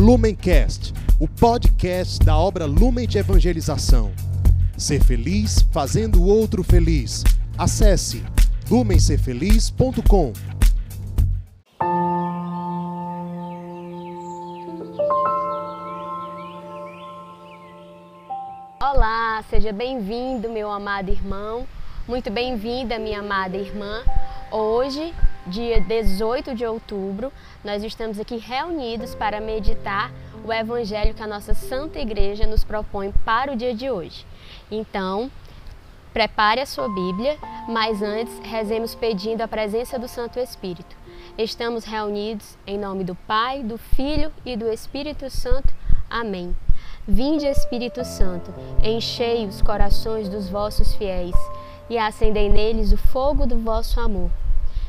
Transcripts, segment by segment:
Lumencast, o podcast da obra Lumen de Evangelização. Ser feliz fazendo o outro feliz. Acesse lumencerfeliz.com. Olá, seja bem-vindo, meu amado irmão. Muito bem-vinda, minha amada irmã. Hoje, dia 18 de outubro, nós estamos aqui reunidos para meditar o evangelho que a nossa Santa Igreja nos propõe para o dia de hoje. Então, prepare a sua Bíblia, mas antes rezemos pedindo a presença do Santo Espírito. Estamos reunidos em nome do Pai, do Filho e do Espírito Santo. Amém. Vinde, Espírito Santo, enchei os corações dos vossos fiéis e acendei neles o fogo do vosso amor.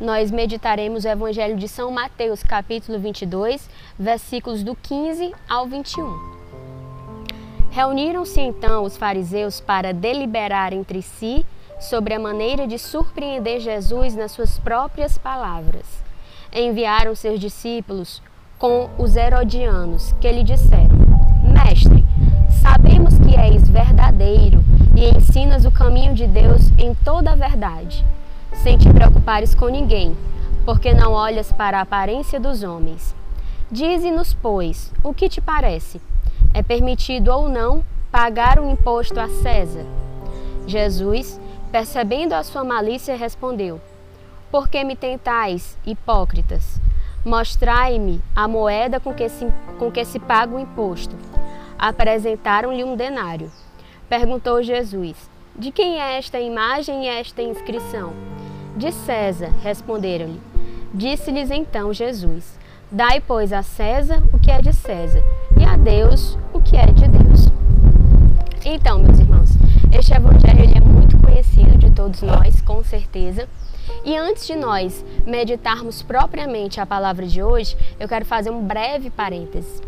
nós meditaremos o Evangelho de São Mateus, capítulo 22, versículos do 15 ao 21. Reuniram-se então os fariseus para deliberar entre si sobre a maneira de surpreender Jesus nas suas próprias palavras. Enviaram seus discípulos com os herodianos, que lhe disseram: Mestre, Sabemos que és verdadeiro e ensinas o caminho de Deus em toda a verdade, sem te preocupares com ninguém, porque não olhas para a aparência dos homens. Dize-nos, pois, o que te parece? É permitido ou não pagar um imposto a César? Jesus, percebendo a sua malícia, respondeu: Por que me tentais, hipócritas? Mostrai-me a moeda com que se, com que se paga o imposto apresentaram-lhe um denário. Perguntou Jesus: De quem é esta imagem e esta inscrição? De César, responderam-lhe. Disse-lhes então Jesus: Dai, pois, a César o que é de César, e a Deus o que é de Deus. Então, meus irmãos, este evangelho é muito conhecido de todos nós, com certeza. E antes de nós meditarmos propriamente a palavra de hoje, eu quero fazer um breve parêntese.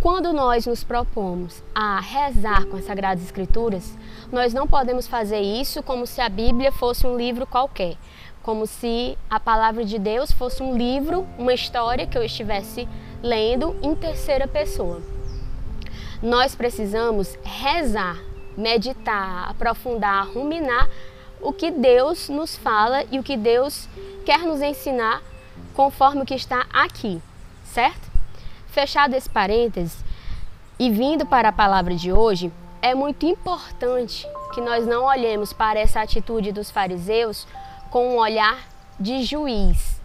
Quando nós nos propomos a rezar com as Sagradas Escrituras, nós não podemos fazer isso como se a Bíblia fosse um livro qualquer, como se a palavra de Deus fosse um livro, uma história que eu estivesse lendo em terceira pessoa. Nós precisamos rezar, meditar, aprofundar, ruminar o que Deus nos fala e o que Deus quer nos ensinar conforme o que está aqui, certo? Fechado esse parênteses e vindo para a palavra de hoje, é muito importante que nós não olhemos para essa atitude dos fariseus com um olhar de juiz,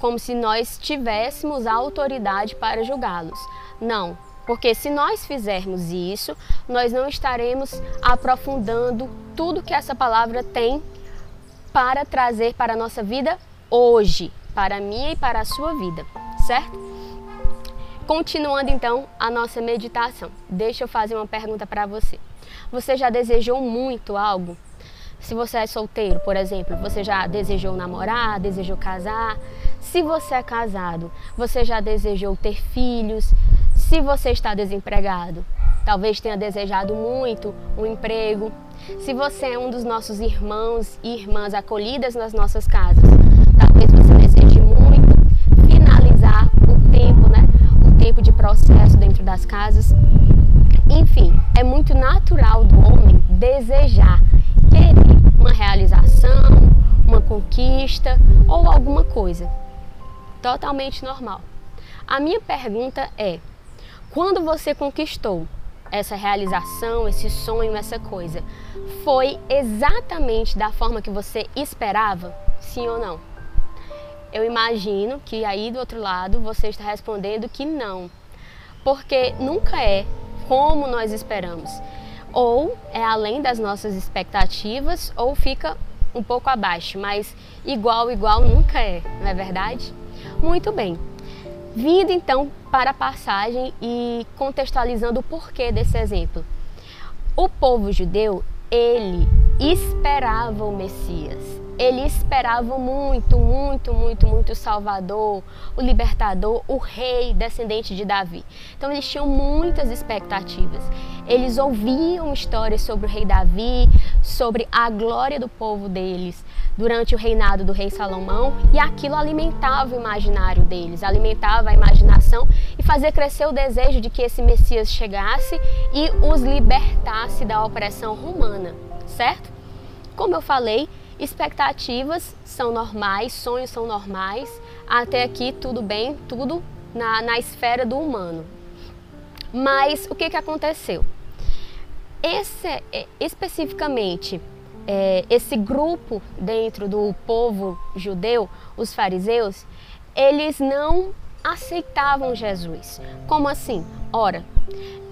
como se nós tivéssemos a autoridade para julgá-los. Não, porque se nós fizermos isso, nós não estaremos aprofundando tudo que essa palavra tem para trazer para a nossa vida hoje, para a minha e para a sua vida, certo? Continuando então a nossa meditação, deixa eu fazer uma pergunta para você. Você já desejou muito algo? Se você é solteiro, por exemplo, você já desejou namorar, desejou casar? Se você é casado, você já desejou ter filhos? Se você está desempregado, talvez tenha desejado muito um emprego. Se você é um dos nossos irmãos e irmãs acolhidas nas nossas casas, talvez você deseje muito finalizar o tempo, né? Tempo de processo dentro das casas. Enfim, é muito natural do homem desejar, querer uma realização, uma conquista ou alguma coisa. Totalmente normal. A minha pergunta é: quando você conquistou essa realização, esse sonho, essa coisa, foi exatamente da forma que você esperava? Sim ou não? eu imagino que aí do outro lado você está respondendo que não, porque nunca é como nós esperamos. Ou é além das nossas expectativas, ou fica um pouco abaixo, mas igual, igual nunca é, não é verdade? Muito bem. Vindo então para a passagem e contextualizando o porquê desse exemplo. O povo judeu, ele esperava o Messias. Ele esperava muito, muito, muito, muito o Salvador, o libertador, o rei descendente de Davi. Então eles tinham muitas expectativas. Eles ouviam histórias sobre o rei Davi, sobre a glória do povo deles durante o reinado do rei Salomão, e aquilo alimentava o imaginário deles, alimentava a imaginação e fazia crescer o desejo de que esse Messias chegasse e os libertasse da opressão romana, certo? Como eu falei, expectativas são normais, sonhos são normais. Até aqui tudo bem, tudo na, na esfera do humano. Mas o que, que aconteceu? Esse, é, especificamente, é, esse grupo dentro do povo judeu, os fariseus, eles não aceitavam Jesus. Como assim? Ora,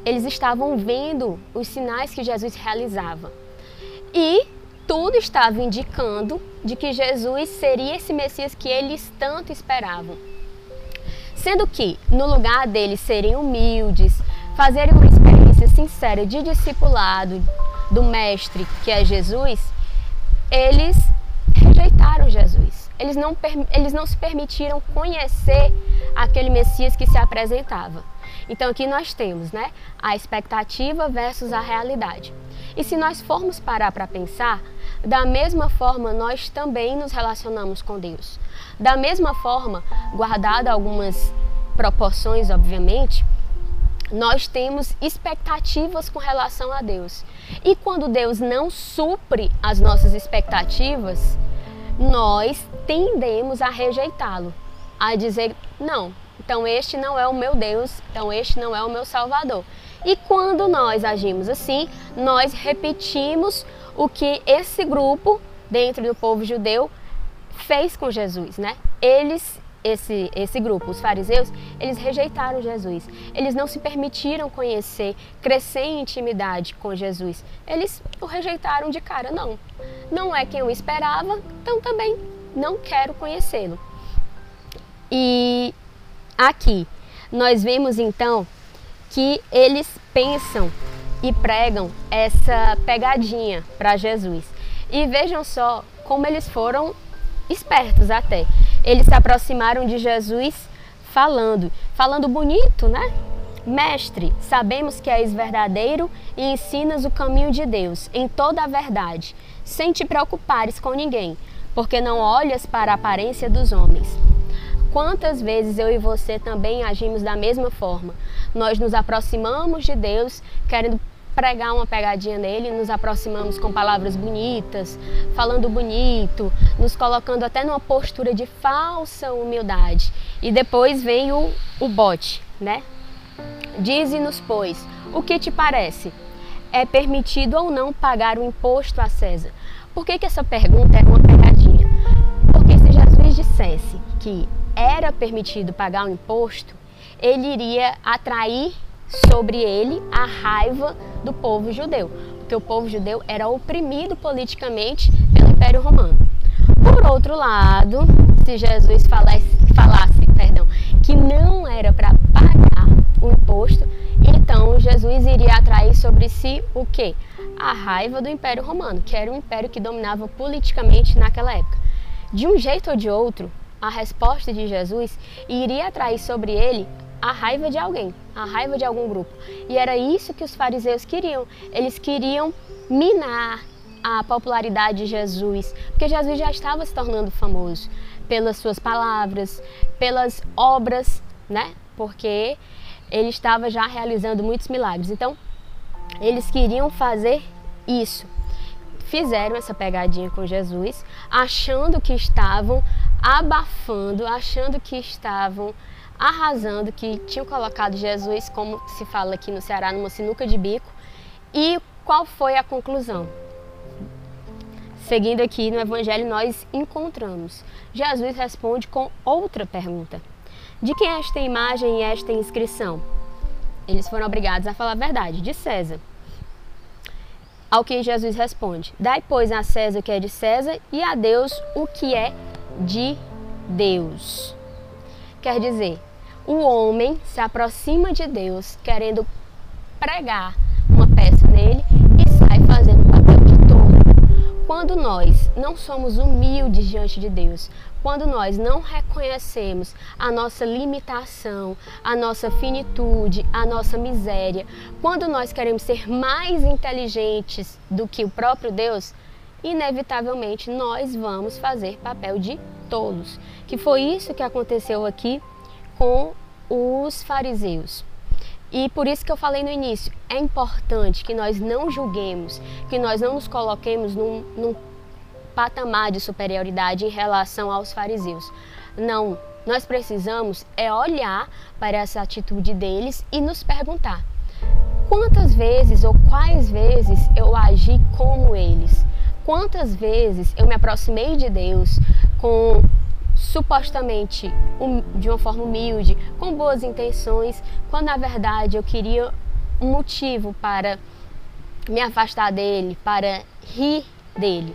eles estavam vendo os sinais que Jesus realizava. E tudo estava indicando de que Jesus seria esse Messias que eles tanto esperavam. Sendo que, no lugar deles serem humildes, fazerem uma experiência sincera de discipulado do Mestre, que é Jesus, eles rejeitaram Jesus. Eles não, eles não se permitiram conhecer aquele Messias que se apresentava. Então aqui nós temos né, a expectativa versus a realidade. E se nós formos parar para pensar, da mesma forma nós também nos relacionamos com Deus. Da mesma forma, guardado algumas proporções, obviamente, nós temos expectativas com relação a Deus. E quando Deus não supre as nossas expectativas, nós tendemos a rejeitá-lo, a dizer: não, então este não é o meu Deus, então este não é o meu Salvador. E quando nós agimos assim, nós repetimos o que esse grupo dentro do povo judeu fez com Jesus, né? Eles esse, esse grupo, os fariseus, eles rejeitaram Jesus. Eles não se permitiram conhecer, crescer em intimidade com Jesus. Eles o rejeitaram de cara. Não, não é quem eu esperava, então também não quero conhecê-lo. E aqui nós vemos então que eles pensam e pregam essa pegadinha para Jesus. E vejam só como eles foram espertos até. Eles se aproximaram de Jesus falando, falando bonito, né? Mestre, sabemos que és verdadeiro e ensinas o caminho de Deus em toda a verdade, sem te preocupares com ninguém, porque não olhas para a aparência dos homens. Quantas vezes eu e você também agimos da mesma forma? Nós nos aproximamos de Deus querendo pregar uma pegadinha nele, nos aproximamos com palavras bonitas, falando bonito, nos colocando até numa postura de falsa humildade. E depois vem o, o bote, né? Dize-nos, pois, o que te parece? É permitido ou não pagar o imposto a César? Por que, que essa pergunta era uma pegadinha? Porque se Jesus dissesse que era permitido pagar o imposto, ele iria atrair sobre ele a raiva do povo judeu, porque o povo judeu era oprimido politicamente pelo Império Romano. Por outro lado, se Jesus falasse, falasse perdão, que não era para pagar o imposto, então Jesus iria atrair sobre si o que? A raiva do Império Romano, que era um império que dominava politicamente naquela época. De um jeito ou de outro, a resposta de Jesus iria atrair sobre ele a raiva de alguém, a raiva de algum grupo. E era isso que os fariseus queriam. Eles queriam minar a popularidade de Jesus, porque Jesus já estava se tornando famoso pelas suas palavras, pelas obras, né? Porque ele estava já realizando muitos milagres. Então, eles queriam fazer isso. Fizeram essa pegadinha com Jesus, achando que estavam abafando, achando que estavam arrasando, que tinham colocado Jesus, como se fala aqui no Ceará, numa sinuca de bico. E qual foi a conclusão? Seguindo aqui no Evangelho, nós encontramos. Jesus responde com outra pergunta: De quem é esta imagem e esta inscrição? Eles foram obrigados a falar a verdade, de César. Ao que Jesus responde: Dai, pois, a César o que é de César e a Deus o que é de Deus. Quer dizer, o homem se aproxima de Deus querendo pregar uma peça nele e sai fazendo o papel de tolo. Quando nós não somos humildes diante de Deus, quando nós não reconhecemos a nossa limitação, a nossa finitude, a nossa miséria, quando nós queremos ser mais inteligentes do que o próprio Deus, inevitavelmente nós vamos fazer papel de tolos. Que foi isso que aconteceu aqui com os fariseus. E por isso que eu falei no início, é importante que nós não julguemos, que nós não nos coloquemos num, num patamar de superioridade em relação aos fariseus. Não, nós precisamos é olhar para essa atitude deles e nos perguntar: quantas vezes ou quais vezes eu agi como eles? Quantas vezes eu me aproximei de Deus com supostamente um, de uma forma humilde, com boas intenções, quando na verdade eu queria um motivo para me afastar dele, para rir dele.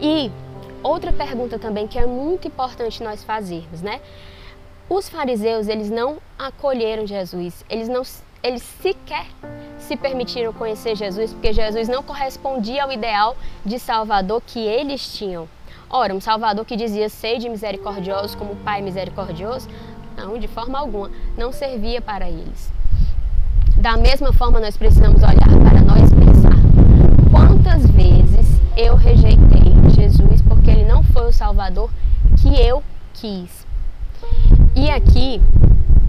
E outra pergunta também que é muito importante nós fazermos, né? Os fariseus, eles não acolheram Jesus, eles não eles sequer se permitiram conhecer Jesus, porque Jesus não correspondia ao ideal de Salvador que eles tinham. Ora, um Salvador que dizia sede misericordioso como Pai misericordioso, não, de forma alguma, não servia para eles. Da mesma forma, nós precisamos olhar para nós e pensar: quantas vezes eu rejeitei Jesus porque ele não foi o Salvador que eu quis? E aqui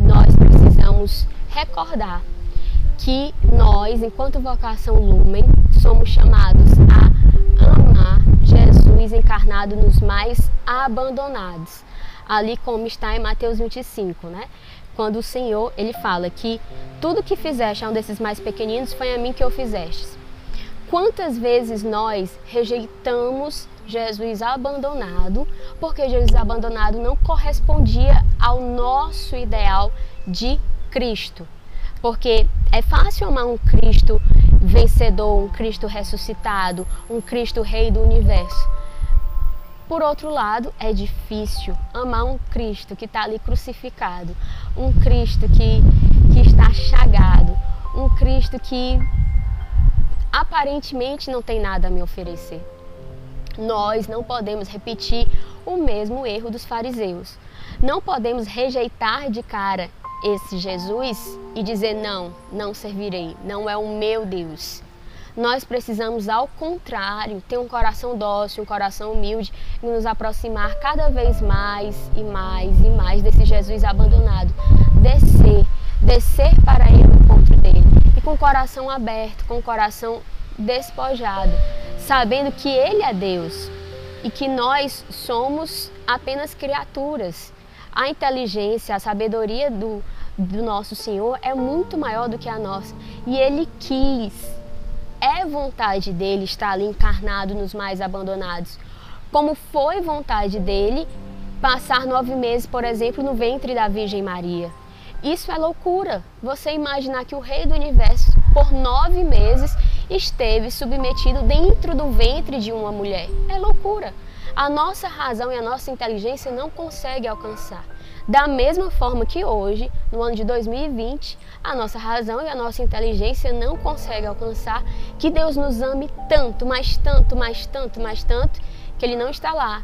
nós precisamos recordar que nós, enquanto vocação Lumen, somos chamados a Jesus encarnado nos mais abandonados. Ali como está em Mateus 25, né? Quando o Senhor, ele fala que tudo que fizeste a um desses mais pequeninos foi a mim que eu fizeste. Quantas vezes nós rejeitamos Jesus abandonado, porque Jesus abandonado não correspondia ao nosso ideal de Cristo. Porque é fácil amar um Cristo vencedor, um Cristo ressuscitado, um Cristo Rei do universo. Por outro lado, é difícil amar um Cristo que está ali crucificado, um Cristo que, que está chagado, um Cristo que aparentemente não tem nada a me oferecer. Nós não podemos repetir o mesmo erro dos fariseus. Não podemos rejeitar de cara esse Jesus e dizer: não, não servirei, não é o meu Deus. Nós precisamos, ao contrário, ter um coração dócil, um coração humilde e nos aproximar cada vez mais e mais e mais desse Jesus abandonado. Descer, descer para ir no encontro dele e com o coração aberto, com o coração despojado, sabendo que ele é Deus e que nós somos apenas criaturas a inteligência, a sabedoria do, do nosso Senhor é muito maior do que a nossa. E Ele quis, é vontade dele estar ali encarnado nos mais abandonados. Como foi vontade dele passar nove meses, por exemplo, no ventre da Virgem Maria. Isso é loucura. Você imaginar que o Rei do Universo, por nove meses, esteve submetido dentro do ventre de uma mulher. É loucura a nossa razão e a nossa inteligência não consegue alcançar. Da mesma forma que hoje, no ano de 2020, a nossa razão e a nossa inteligência não conseguem alcançar que Deus nos ame tanto, mais tanto, mais tanto, mais tanto, que Ele não está lá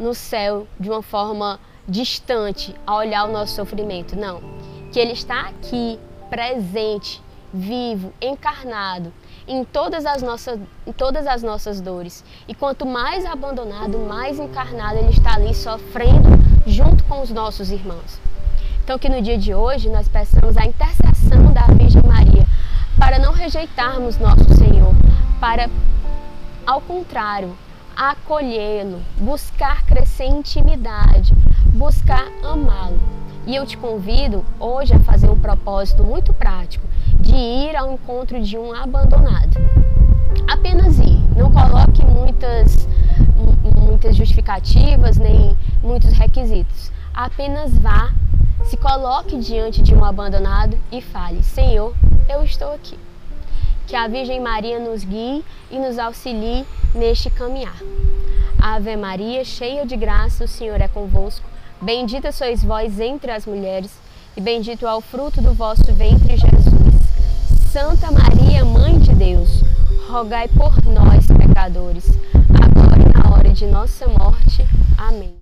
no céu de uma forma distante a olhar o nosso sofrimento. Não. Que Ele está aqui, presente, vivo, encarnado, em todas as nossas, em todas as nossas dores. E quanto mais abandonado, mais encarnado ele está ali sofrendo junto com os nossos irmãos. Então que no dia de hoje nós peçamos a intercessão da Virgem Maria para não rejeitarmos nosso Senhor, para ao contrário, acolhê-lo, buscar crescer em intimidade, buscar amá-lo. E eu te convido hoje a fazer um propósito muito prático de ir ao encontro de um abandonado. Apenas ir, não coloque muitas, muitas justificativas nem muitos requisitos. Apenas vá, se coloque diante de um abandonado e fale: Senhor, eu estou aqui. Que a Virgem Maria nos guie e nos auxilie neste caminhar. Ave Maria, cheia de graça, o Senhor é convosco. Bendita sois vós entre as mulheres, e bendito é o fruto do vosso ventre, Jesus. Santa Maria, Mãe de Deus, rogai por nós, pecadores, agora e na hora de nossa morte. Amém.